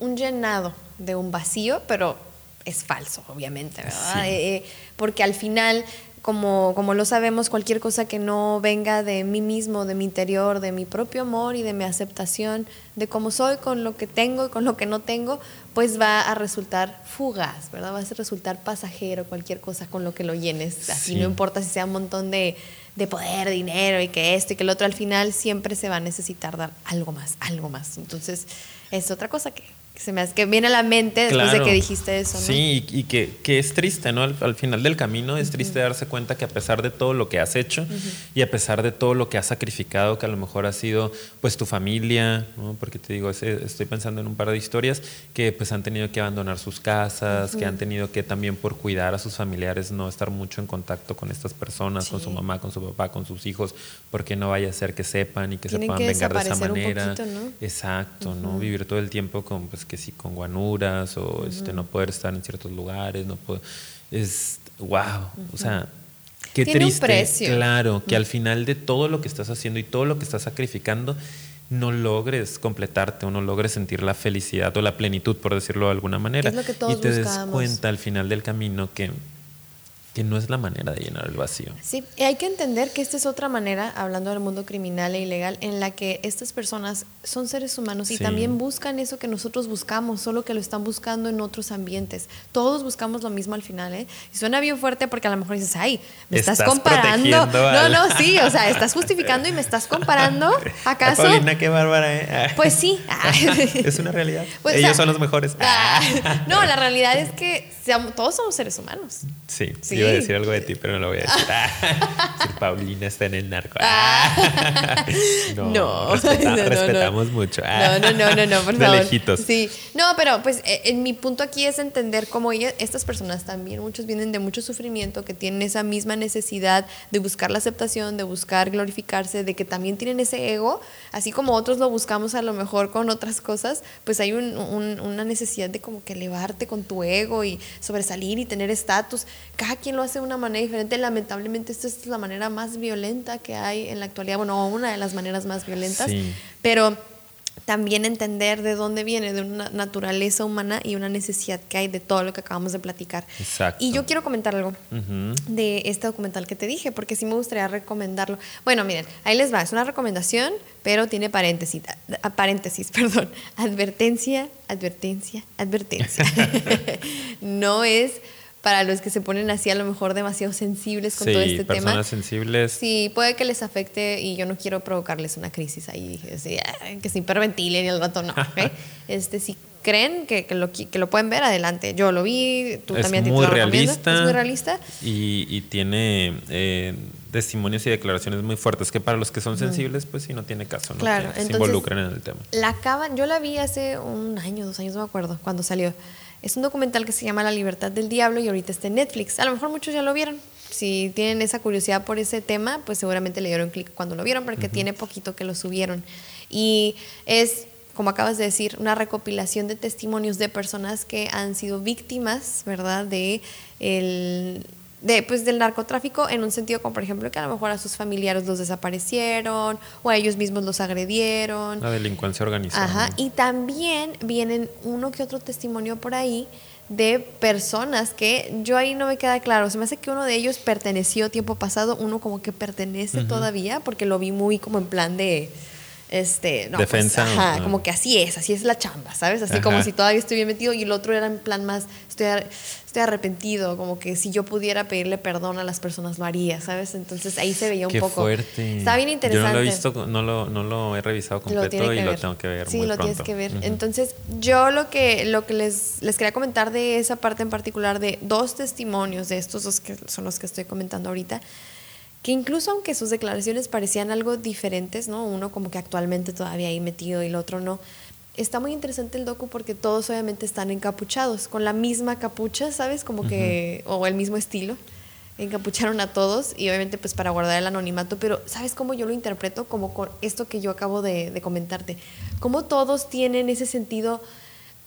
A: un llenado de un vacío, pero es falso, obviamente, ¿verdad? Eh, eh, porque al final, como, como lo sabemos, cualquier cosa que no venga de mí mismo, de mi interior, de mi propio amor y de mi aceptación de cómo soy, con lo que tengo y con lo que no tengo, pues va a resultar fugaz, ¿verdad? Va a resultar pasajero cualquier cosa con lo que lo llenes. Así no importa si sea un montón de, de poder, dinero y que esto y que el otro, al final siempre se va a necesitar dar algo más, algo más. Entonces, es otra cosa que se me hace que viene a la mente después de que dijiste eso. ¿no?
B: Sí, y, que, que, es triste, ¿no? Al, final del camino es triste darse cuenta que a pesar de todo lo que has hecho y a pesar de todo lo que has sacrificado, que a lo mejor ha sido pues tu familia, ¿no? Porque te digo, estoy pensando en un par de historias que pues han tenido que abandonar sus casas, que han tenido que también por cuidar a sus familiares no estar mucho en contacto con estas personas, con su mamá, con su papá, con sus hijos, porque no vaya a ser que sepan y que se puedan vengar de esa manera. Exacto, ¿no? Vivir todo el tiempo con pues que sí con guanuras o este, no poder estar en ciertos lugares, no puedo, es wow, o sea, qué triste, claro, que al final de todo lo que estás haciendo y todo lo que estás sacrificando no logres completarte o no logres sentir la felicidad o la plenitud, por decirlo de alguna manera. y te des cuenta al final del camino que que no es la manera de llenar el vacío.
A: Sí, y hay que entender que esta es otra manera, hablando del mundo criminal e ilegal, en la que estas personas son seres humanos y también buscan eso que nosotros buscamos, solo que lo están buscando en otros ambientes. Todos buscamos lo mismo al final, ¿eh? Y suena bien fuerte porque a lo mejor dices, ay, me estás, comparando. No, no, sí, o sea, estás justificando y me estás comparando. ¿Acaso?
B: Paulina, qué bárbara, ¿eh?
A: Pues sí.
B: es una realidad. Pues, Ellos son los mejores.
A: Ah, no, la realidad es que todos somos seres humanos.
B: Sí, sí, a decir algo de ti, pero no lo voy a decir. Ah, Paulina está en el narco. Ah. no, respetamos mucho.
A: No, no, no, no, no, por de lejitos. Sí, no, pero pues eh, en mi punto aquí es entender cómo estas personas también, muchos vienen de mucho sufrimiento, que tienen esa misma necesidad de buscar la aceptación, de buscar glorificarse, de que también tienen ese ego, así como otros lo buscamos a lo mejor con otras cosas, pues hay una necesidad de como que elevarte con tu ego y sobresalir y tener estatus. Cada quien lo hace de una manera diferente. Lamentablemente, esta es la manera más violenta que hay en la actualidad. Bueno, una de las maneras más violentas. Pero también entender de dónde viene, de una naturaleza humana y una necesidad que hay de todo lo que acabamos de platicar.
B: Exacto.
A: Y yo quiero comentar algo de este documental que te dije, porque sí me gustaría recomendarlo. Bueno, miren, ahí les va, es una recomendación, pero tiene paréntesis, paréntesis, perdón, advertencia, advertencia, advertencia. no es para los que se ponen así a lo mejor demasiado sensibles con todo este
B: tema. personas sensibles.
A: Sí, puede que les afecte y yo no quiero provocarles una crisis ahí, que se hiperventilen y el rato no. este, si creen que, que, lo, que lo pueden ver, adelante. Yo lo vi, tú también
B: muy te realista,
A: Es muy realista.
B: Y, y tiene eh, testimonios y declaraciones muy fuertes que para los que son sensibles, pues sí, no tiene caso, ¿no?
A: Claro,
B: se involucren en el tema.
A: La acaban, yo la vi hace un año, dos años, no me acuerdo, cuando salió. Es un documental que se llama La libertad del diablo y ahorita está en Netflix. A lo mejor muchos ya lo vieron. Si tienen esa curiosidad por ese tema, pues seguramente le dieron clic cuando lo vieron, porque tiene poquito que lo subieron. Y es, como acabas de decir, una recopilación de testimonios de personas que han sido víctimas, ¿verdad?, de el de, pues, del narcotráfico en un sentido como por ejemplo que a lo mejor a sus familiares los desaparecieron o a ellos mismos los agredieron.
B: La delincuencia organizada.
A: Ajá, y también vienen uno que otro testimonio por ahí de personas que yo ahí no me queda claro, se me hace que uno de ellos perteneció tiempo pasado, uno como que pertenece todavía porque lo vi muy como en plan de este, no, pues,
B: Defensa.
A: ajá, como que así es, así es la chamba, ¿sabes? Así como si todavía estoy bien metido y el otro era en plan más, estoy, estoy arrepentido, como que si yo pudiera pedirle perdón a las personas lo haría, ¿sabes? Entonces ahí se veía un
B: Qué
A: poco.
B: fuerte.
A: Está bien interesante.
B: Yo no lo he visto, no lo, no lo he revisado completo
A: Lo
B: y lo tengo que ver
A: Sí,
B: muy
A: lo tienes que ver. Entonces, yo lo que, lo que les, les quería comentar de esa parte en particular, de dos testimonios de estos dos que son los que estoy comentando ahorita, que incluso aunque sus declaraciones parecían algo diferentes, ¿no? Uno como que actualmente todavía ahí metido y el otro no. Está muy interesante el docu porque todos obviamente están encapuchados, con la misma capucha, ¿sabes? Como que, o el mismo estilo. Encapucharon a todos y obviamente pues para guardar el anonimato, pero ¿sabes cómo yo lo interpreto? Como con esto que yo acabo de, de comentarte. Como todos tienen ese sentido,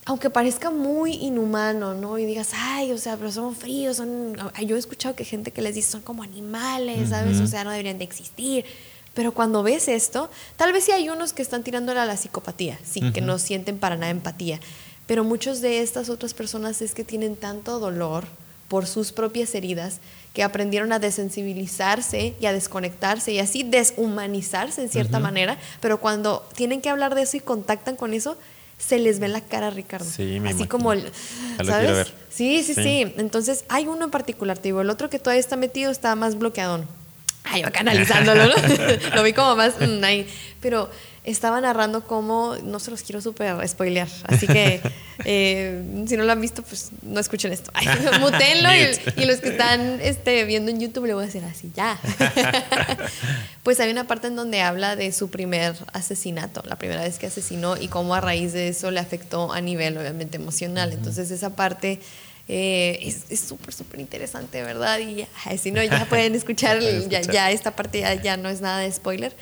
A: aunque parezca muy inhumano, ¿no? Y digas, ay, o sea, pero son fríos, son... Yo he escuchado que gente que les dice son como animales, ¿sabes? O sea, no deberían de existir. Pero cuando ves esto, tal vez sí hay unos que están tirándole a la psicopatía, sí, que no sienten para nada empatía. Pero muchos de estas otras personas es que tienen tanto dolor por sus propias heridas que aprendieron a desensibilizarse y a desconectarse y así deshumanizarse en cierta manera, pero cuando tienen que hablar de eso y contactan con eso, se les ve la cara, Ricardo.
B: Sí, me
A: así
B: imagino.
A: como, el- ¿sabes?
B: ver.
A: Sí, sí, sí,
B: Sí.
A: Entonces, hay uno en particular, te digo, el otro que todavía está metido está más bloqueado. Ay, yo canalizándolo, ¿no? Lo vi como más mm, ahí. Pero estaba narrando cómo, no se los quiero súper spoilear, así que eh, si no lo han visto, pues no escuchen esto. Ay, mutenlo y, y los que están este, viendo en YouTube le voy a decir así, ya. pues hay una parte en donde habla de su primer asesinato, la primera vez que asesinó y cómo a raíz de eso le afectó a nivel obviamente emocional. Entonces esa parte eh, es súper, súper interesante, ¿verdad? Y ay, si no, ya pueden escuchar,
B: Pueden
A: ya,
B: escuchar.
A: ya esta parte ya, ya no es nada de spoiler.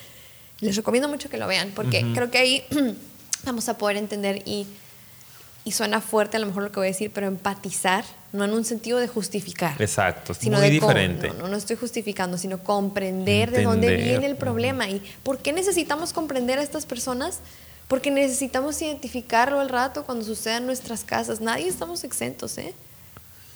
A: Les recomiendo mucho que lo vean porque creo que ahí vamos a poder entender y, y suena fuerte a lo mejor lo que voy a decir, pero empatizar, no en un sentido de justificar.
B: Exacto, es
A: sino
B: muy
A: de
B: diferente.
A: no, no, no estoy justificando, sino comprender de dónde
B: Entender.
A: viene el problema y por qué necesitamos comprender a estas personas. Porque necesitamos identificarlo al rato cuando suceda en nuestras casas. Nadie estamos exentos, ¿eh?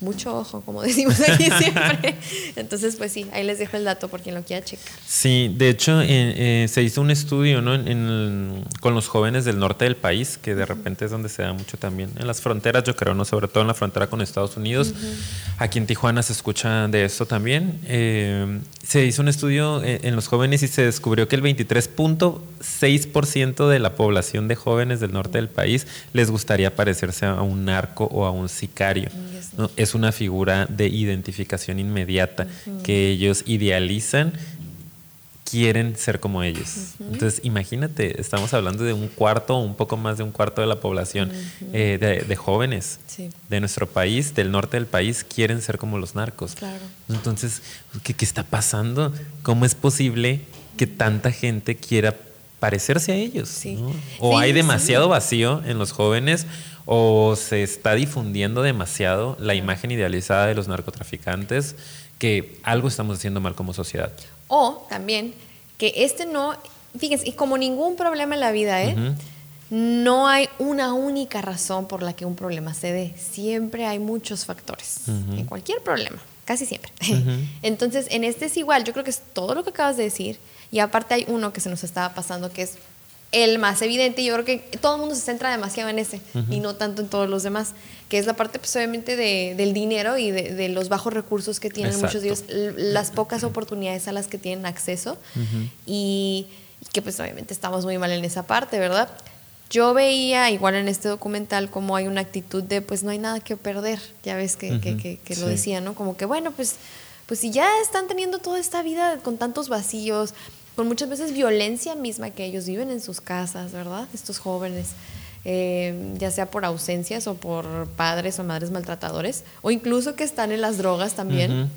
A: Mucho ojo, como decimos aquí siempre. Entonces, pues sí, ahí les dejo el dato por quien lo quiera checar.
B: Sí, de hecho eh, eh, se hizo un estudio ¿no? en- en- con los jóvenes del norte del país, que de repente es donde se da mucho también. En las fronteras, yo creo, ¿no? sobre todo en la frontera con Estados Unidos. Aquí en Tijuana se escucha de esto también. Eh, se hizo un estudio eh, en los jóvenes y se descubrió que el 23.6% de la población de jóvenes del norte del país les gustaría parecerse a un narco o a un sicario. ¿no? Es una figura de identificación inmediata que ellos idealizan quieren ser como ellos. Entonces, imagínate, estamos hablando de un cuarto, un poco más de un cuarto de la población eh, de, de jóvenes
A: Sí.
B: de nuestro país, del norte del país, quieren ser como los narcos.
A: Claro.
B: Entonces, ¿qué, qué está pasando? ¿Cómo es posible que tanta gente quiera parecerse a ellos?
A: Sí.
B: ¿no? O
A: Sí,
B: hay
A: sí.
B: demasiado vacío en los jóvenes o se está difundiendo demasiado la imagen idealizada de los narcotraficantes que algo estamos haciendo mal como sociedad.
A: O también que este no, fíjense, y como ningún problema en la vida, ¿eh? No hay una única razón por la que un problema se dé. Siempre hay muchos factores. En cualquier problema, casi siempre. Entonces, en este es igual. Yo creo que es todo lo que acabas de decir. Y aparte hay uno que se nos estaba pasando que es el más evidente. Yo creo que todo el mundo se centra demasiado en ese y no tanto en todos los demás. Que es la parte, pues, obviamente, de- del dinero y de, de los bajos recursos que tienen muchos de ellos, las pocas oportunidades a las que tienen acceso. y, y que, pues, obviamente, estamos muy mal en esa parte, ¿verdad? Yo veía, igual en este documental, como hay una actitud de, pues, no hay nada que perder. Ya ves que, que-
B: Ujú,
A: que- que lo
B: sí.
A: decía, ¿no? Como que, bueno, pues, pues si ya están teniendo toda esta vida con tantos vacíos, con muchas veces violencia misma que ellos viven en sus casas, ¿verdad? Estos jóvenes, eh, ya sea por ausencias o por padres o madres maltratadores, o incluso que están en las drogas también.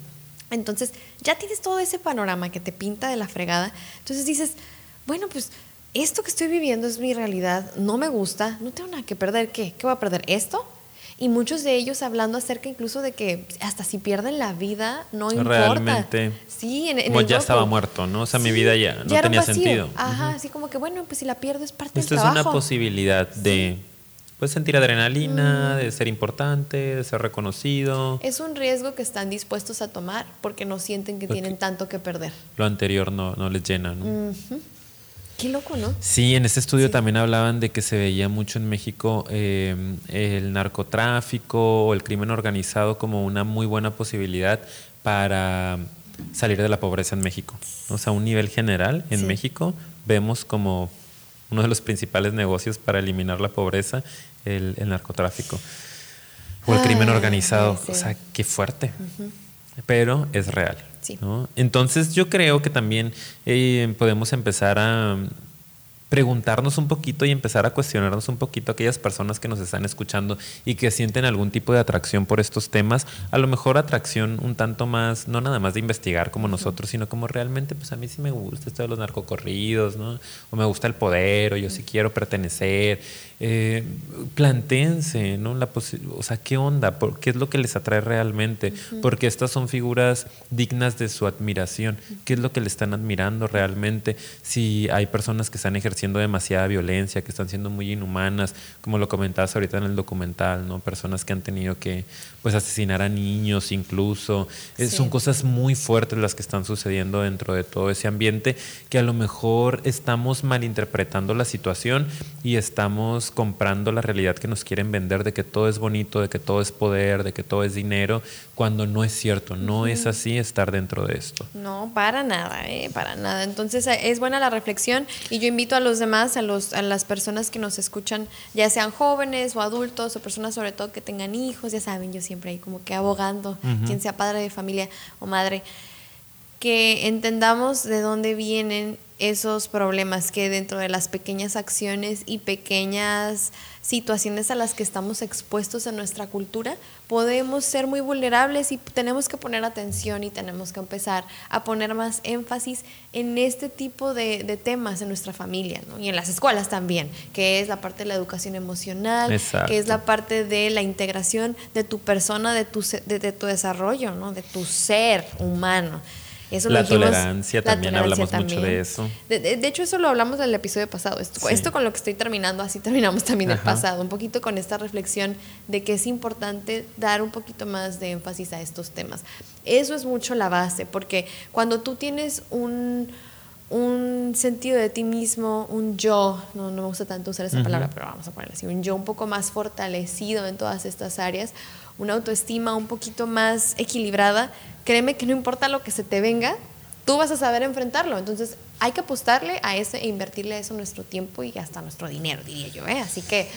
A: Entonces, ya tienes todo ese panorama que te pinta de la fregada. Entonces dices, bueno, pues esto que estoy viviendo es mi realidad, no me gusta, no tengo nada que perder. ¿Qué? ¿Qué voy a perder? ¿Esto? Y muchos de ellos hablando acerca incluso de que hasta si pierden la vida, no importa.
B: Realmente.
A: Sí, en, en
B: Como
A: el
B: ya estaba muerto, ¿no? O sea, mi vida ya no tenía sentido.
A: Ajá, así como que bueno, pues si la pierdo es parte
B: Esta
A: del
B: es una
A: trabajo.
B: posibilidad de pues sentir adrenalina, de ser importante, de ser reconocido.
A: Es un riesgo que están dispuestos a tomar porque no sienten que
B: Porque-
A: tienen tanto que perder.
B: Lo anterior no, no les llena, ¿no?
A: Qué loco, ¿no?
B: Sí, en este estudio
A: Sí.
B: también hablaban de que se veía mucho en México eh, el narcotráfico o el crimen organizado como una muy buena posibilidad para salir de la pobreza en México. O sea, a un nivel general, en
A: Sí.
B: México vemos como uno de los principales negocios para eliminar la pobreza el, el narcotráfico o el crimen organizado.
A: sí.
B: O sea, qué fuerte. Pero es real.
A: Sí.
B: ¿no? Entonces yo creo que también eh, podemos empezar a preguntarnos un poquito y empezar a cuestionarnos un poquito a aquellas personas que nos están escuchando y que sienten algún tipo de atracción por estos temas, a lo mejor atracción un tanto más, no nada más de investigar como nosotros, sino como realmente, pues a mí sí me gusta esto de los narcocorridos, ¿no? O me gusta el poder, o yo sí quiero pertenecer. Eh, plantéense, ¿no? La o sea, ¿qué onda? ¿Por- ¿Qué es lo que les atrae realmente? Porque estas son figuras dignas de su admiración. ¿Qué es lo que le están admirando realmente? Si hay personas que están ejerciendo demasiada violencia, que están siendo muy inhumanas, como lo comentabas ahorita en el documental, ¿no? Personas que han tenido que pues asesinar a niños incluso. Eh. Son cosas muy fuertes las que están sucediendo dentro de todo ese ambiente que a lo mejor estamos malinterpretando la situación y estamos comprando la realidad que nos quieren vender de que todo es bonito, de que todo es poder, de que todo es dinero, cuando no es cierto, no es así estar dentro de esto.
A: No, para nada, eh, para nada. Entonces eh, es buena la reflexión y yo invito a los demás, a, los, a las personas que nos escuchan, ya sean jóvenes o adultos o personas sobre todo que tengan hijos, ya saben, yo siempre ahí como que abogando, quien sea padre de familia o madre, que entendamos de dónde vienen esos problemas que dentro de las pequeñas acciones y pequeñas situaciones a las que estamos expuestos en nuestra cultura, podemos ser muy vulnerables y tenemos que poner atención y tenemos que empezar a poner más énfasis en este tipo de, de temas en nuestra familia ¿no? y en las escuelas también, que es la parte de la educación emocional,
B: Exacto.
A: que es la parte de la integración de tu persona, de tu, de tu desarrollo, ¿no? de tu ser humano. Eso lo
B: La
A: dijimos-
B: tolerancia,
A: la
B: también
A: tolerancia
B: hablamos mucho de eso.
A: De, de- de hecho, eso lo hablamos del episodio pasado. Esto,
B: Sí.
A: esto con lo que estoy terminando, así terminamos también el pasado. Un poquito con esta reflexión de que es importante dar un poquito más de énfasis a estos temas. Eso es mucho la base, porque cuando tú tienes un, un sentido de ti mismo, un yo, no, no me gusta tanto usar esa palabra, pero vamos a ponerlo así, un yo un poco más fortalecido en todas estas áreas, una autoestima un poquito más equilibrada, créeme que no importa lo que se te venga, tú vas a saber enfrentarlo. Entonces hay que apostarle a eso e invertirle a eso nuestro tiempo y hasta nuestro dinero, diría yo. ¿eh? Así que,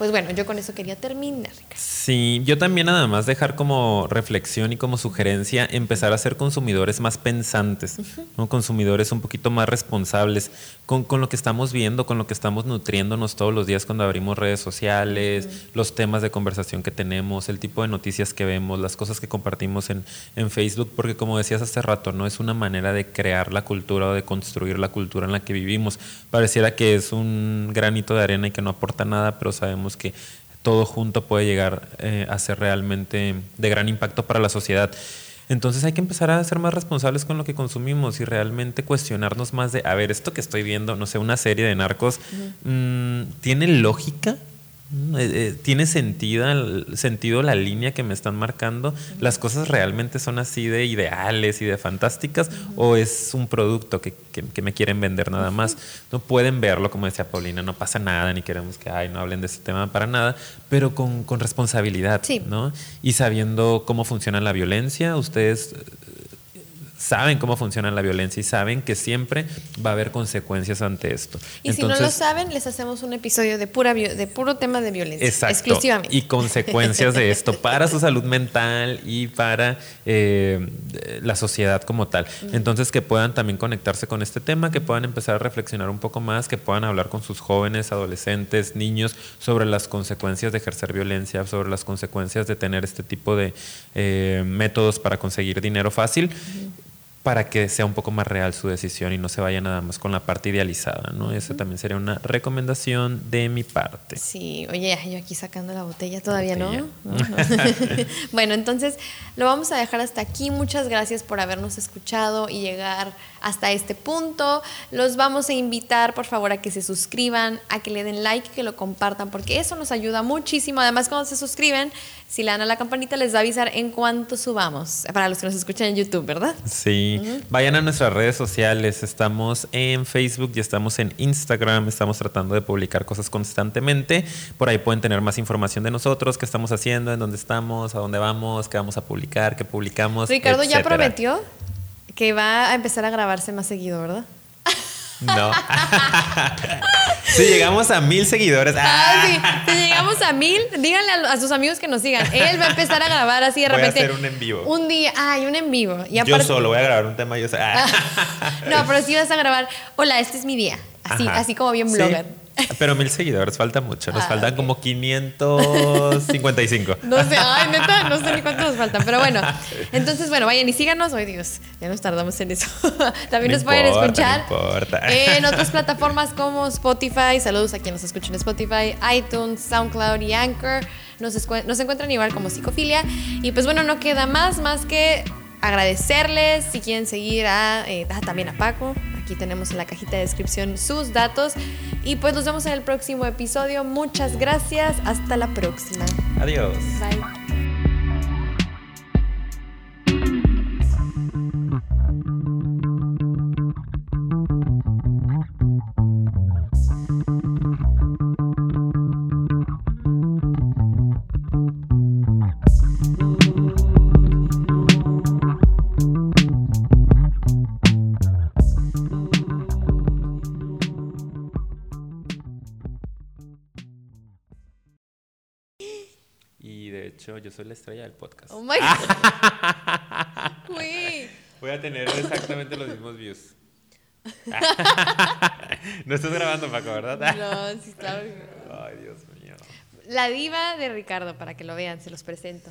A: pues bueno, yo con eso quería terminar, Ricardo.
B: Sí, yo también nada más dejar como reflexión y como sugerencia empezar a ser consumidores más pensantes, ¿no? consumidores un poquito más responsables con, con lo que estamos viendo, con lo que estamos nutriéndonos todos los días cuando abrimos redes sociales, los temas de conversación que tenemos, el tipo de noticias que vemos, las cosas que compartimos en, en Facebook, porque como decías hace rato, no es una manera de crear la cultura o de construir la cultura en la que vivimos. Pareciera que es un granito de arena y que no aporta nada, pero sabemos que todo junto puede llegar eh, a ser realmente de gran impacto para la sociedad. Entonces hay que empezar a ser más responsables con lo que consumimos y realmente cuestionarnos más de, a ver, esto que estoy viendo, no sé, una serie de narcos, mm, ¿tiene lógica? Eh, eh, ¿Tiene sentido, sentido la línea que me están marcando? ¿Las cosas realmente son así de ideales y de fantásticas? ¿O es un producto que, que- que me quieren vender nada más? No pueden verlo, como decía Paulina, no pasa nada, ni queremos que ay, no hablen de ese tema para nada, pero con, con responsabilidad,
A: Sí.
B: ¿no? Y sabiendo cómo funciona la violencia, ustedes saben cómo funciona la violencia y saben que siempre va a haber consecuencias ante esto.
A: Y si no lo saben, les hacemos un episodio de, pura de puro tema de violencia.
B: Exacto.
A: Exclusivamente.
B: Y consecuencias de esto para su salud mental y para eh, la sociedad como tal. Entonces, que puedan también conectarse con este tema, que puedan empezar a reflexionar un poco más, que puedan hablar con sus jóvenes, adolescentes, niños sobre las consecuencias de ejercer violencia, sobre las consecuencias de tener este tipo de eh, métodos para conseguir dinero fácil. Para que sea un poco más real su decisión y no se vaya nada más con la parte idealizada, ¿no? Esa también sería una recomendación de mi parte.
A: Sí, oye, yo aquí sacando la botella todavía, ¿no? bueno, entonces lo vamos a dejar hasta aquí. Muchas gracias por habernos escuchado y llegar hasta este punto. Los vamos a invitar, por favor, a que se suscriban, a que le den like, que lo compartan, porque eso nos ayuda muchísimo. Además, cuando se suscriben, si le dan a la campanita, les va a avisar en cuanto subamos. Para los que nos escuchan en YouTube, ¿verdad?
B: Sí. Vayan a nuestras redes sociales. Estamos en Facebook y estamos en Instagram. Estamos tratando de publicar cosas constantemente. Por ahí pueden tener más información de nosotros, qué estamos haciendo, en dónde estamos, a dónde vamos, qué vamos a publicar, qué publicamos.
A: Ricardo ya prometió que va a empezar a grabarse más seguido, ¿verdad?
B: No. si llegamos a mil seguidores.
A: Ah, sí. Si llegamos a mil, díganle a, sus amigos que nos sigan. Él va a empezar a grabar así de repente.
B: Voy a hacer un en vivo.
A: Un día, ay, un en vivo.
B: yo solo voy a grabar un tema. Yo ah.
A: no, pero sí vas a grabar. Hola, este es mi día. Así, así como bien blogger.
B: Pero mil seguidores, falta mucho. Nos ah, faltan como 555.
A: No sé, ay, neta, no sé ni cuántos nos faltan. Pero bueno, entonces, bueno, vayan y síganos. Ay, Dios, ya nos tardamos en eso. También nos pueden escuchar en otras plataformas como Spotify. Saludos a quien nos escucha en Spotify, iTunes, SoundCloud y Anchor. Nos, nos encuentran igual como Psicofilia. Y pues bueno, no queda más, más que agradecerles. Si quieren seguir a, eh, también a Paco, aquí tenemos en la cajita de descripción sus datos. Y pues nos vemos en el próximo episodio. Muchas gracias. Hasta la próxima.
B: Adiós.
A: Bye.
B: Soy la estrella del podcast.
A: Oh my God.
B: Voy a tener exactamente los mismos views. no estás grabando, Paco, ¿verdad?
A: no, sí, claro.
B: Ay, Dios mío.
A: La diva de Ricardo, para que lo vean, se los presento.